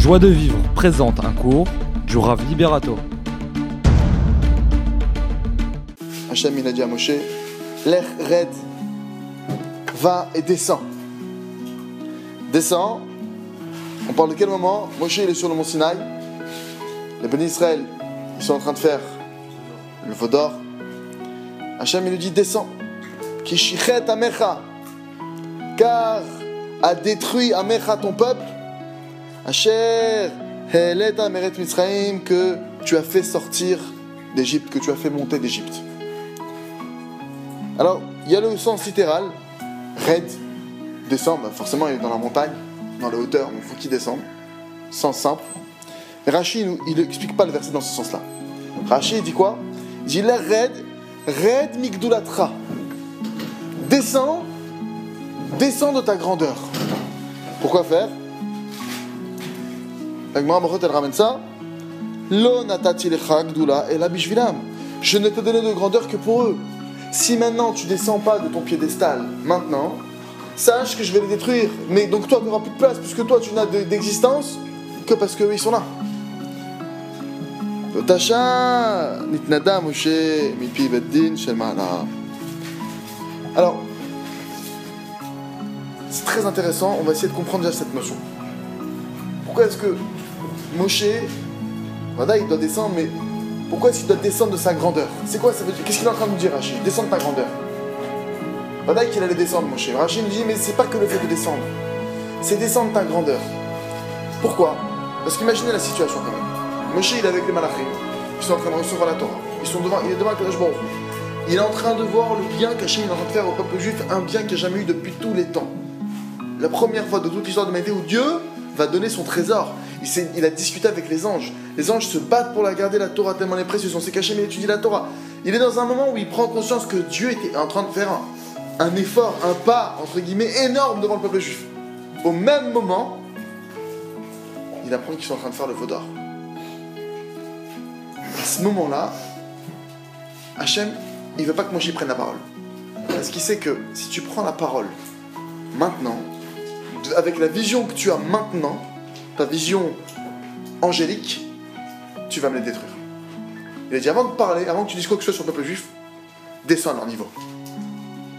Joie de vivre présente un cours du Rav Liberato. Hachem il a dit à Moshe, l'air raide, va et descend. Descend. On parle de quel moment? Moshe il est sur le mont Sinaï. Les bénis Israël, ils sont en train de faire le veau d'or. Hachem il lui dit descends. Kishichet amecha. Car a détruit amecha ton peuple. Asher heleta meret Mitzrayim que tu as fait sortir d'Égypte, que tu as fait monter d'Égypte. Alors, il y a le sens littéral, raid, descendre, bah, forcément il est dans la montagne, dans les hauteurs, donc il faut qu'il descende. Sens simple. Rachid, il n'explique pas le verset dans ce sens-là. Rachid dit quoi? Il dit la raid, raid migdulatra. Descends, descends de ta grandeur. Pourquoi faire? La Gemara elle ramène ça. Lo et la. Je ne te donné de grandeur que pour eux. Si maintenant tu descends pas de ton piédestal, maintenant, sache que je vais les détruire. Mais donc toi, tu n'auras plus de place, puisque toi, tu n'as de- d'existence que parce qu'eux, ils sont là. Alors, c'est très intéressant, on va essayer de comprendre déjà cette notion. Pourquoi est-ce que Moshe, voilà, il doit descendre, mais pourquoi est-ce qu'il doit descendre de sa grandeur? C'est quoi ça veut dire? Qu'est-ce qu'il est en train de dire, Rachid? Descendre de ta grandeur. Voilà qu'il allait descendre, mon cher. Rachid nous dit, mais c'est pas que le fait de descendre, c'est descendre ta grandeur. Pourquoi? Parce qu'imaginez la situation quand même. Moshe, il est avec les malachim, ils sont en train de recevoir la Torah. Ils sont devant, il est devant Akadosh Baruch. Il est en train de voir le bien qu'Hachem est en train de faire au peuple juif, un bien qu'il n'y a jamais eu depuis tous les temps. La première fois de toute l'histoire de l'humanité où Dieu va donner son trésor. Il, s'est- a discuté avec les anges. Les anges se battent pour la garder, la Torah, tellement elle est précieuse. On sait qu'Hachem il étudie la Torah. Il est dans un moment où il prend conscience que Dieu était en train de faire un, effort, un pas, entre guillemets, énorme devant le peuple juif. Au même moment, il apprend qu'ils sont en train de faire le faux d'or. À ce moment-là, Hachem, il veut pas que Moshe prenne la parole. Parce qu'il sait que si tu prends la parole maintenant, avec la vision que tu as maintenant, ta vision angélique, tu vas me les détruire. Il a dit avant de parler, avant que tu dises quoi que ce soit sur le peuple juif, descends à leur niveau.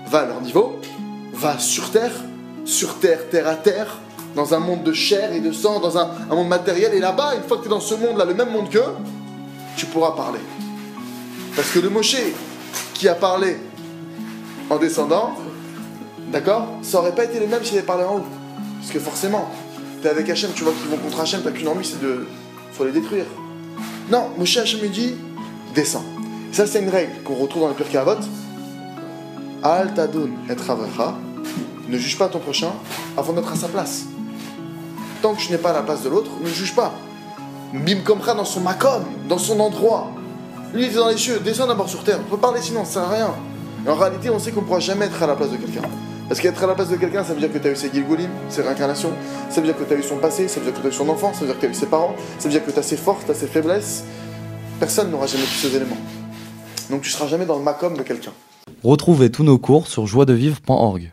Va à leur niveau, va sur terre, sur terre, terre à terre, dans un monde de chair et de sang, dans un, monde matériel, et là-bas, une fois que tu es dans ce monde-là, le même monde qu'eux, tu pourras parler. Parce que le Moshe qui a parlé en descendant, d'accord, ça aurait pas été le même s'il avait parlé en haut. Parce que forcément, t'es avec Hachem, tu vois qu'ils vont contre Hachem, t'as qu'une envie, c'est de. faut les détruire. Non, Moshe Hachem lui dit, descends. Ça, c'est une règle qu'on retrouve dans le Pirkei Avot. Al tadun et. Ne juge pas ton prochain avant d'être à sa place. Tant que je n'ai pas à la place de l'autre, ne juge pas. Bim Komcha dans son makom, dans son endroit. Lui, il est dans les cieux, descends d'abord sur terre. On peut parler sinon, ça sert à rien. Et en réalité, on sait qu'on ne pourra jamais être à la place de quelqu'un. Parce qu'être à la place de quelqu'un, ça veut dire que tu as eu ses Gilgulim, ses réincarnations, ça veut dire que tu as eu son passé, ça veut dire que tu as eu son enfance, ça veut dire que tu as eu ses parents, ça veut dire que tu as ses forces, tu as ses faiblesses. Personne n'aura jamais tous ces éléments. Donc tu seras jamais dans le makom de quelqu'un. Retrouvez tous nos cours sur joiedevivre.org.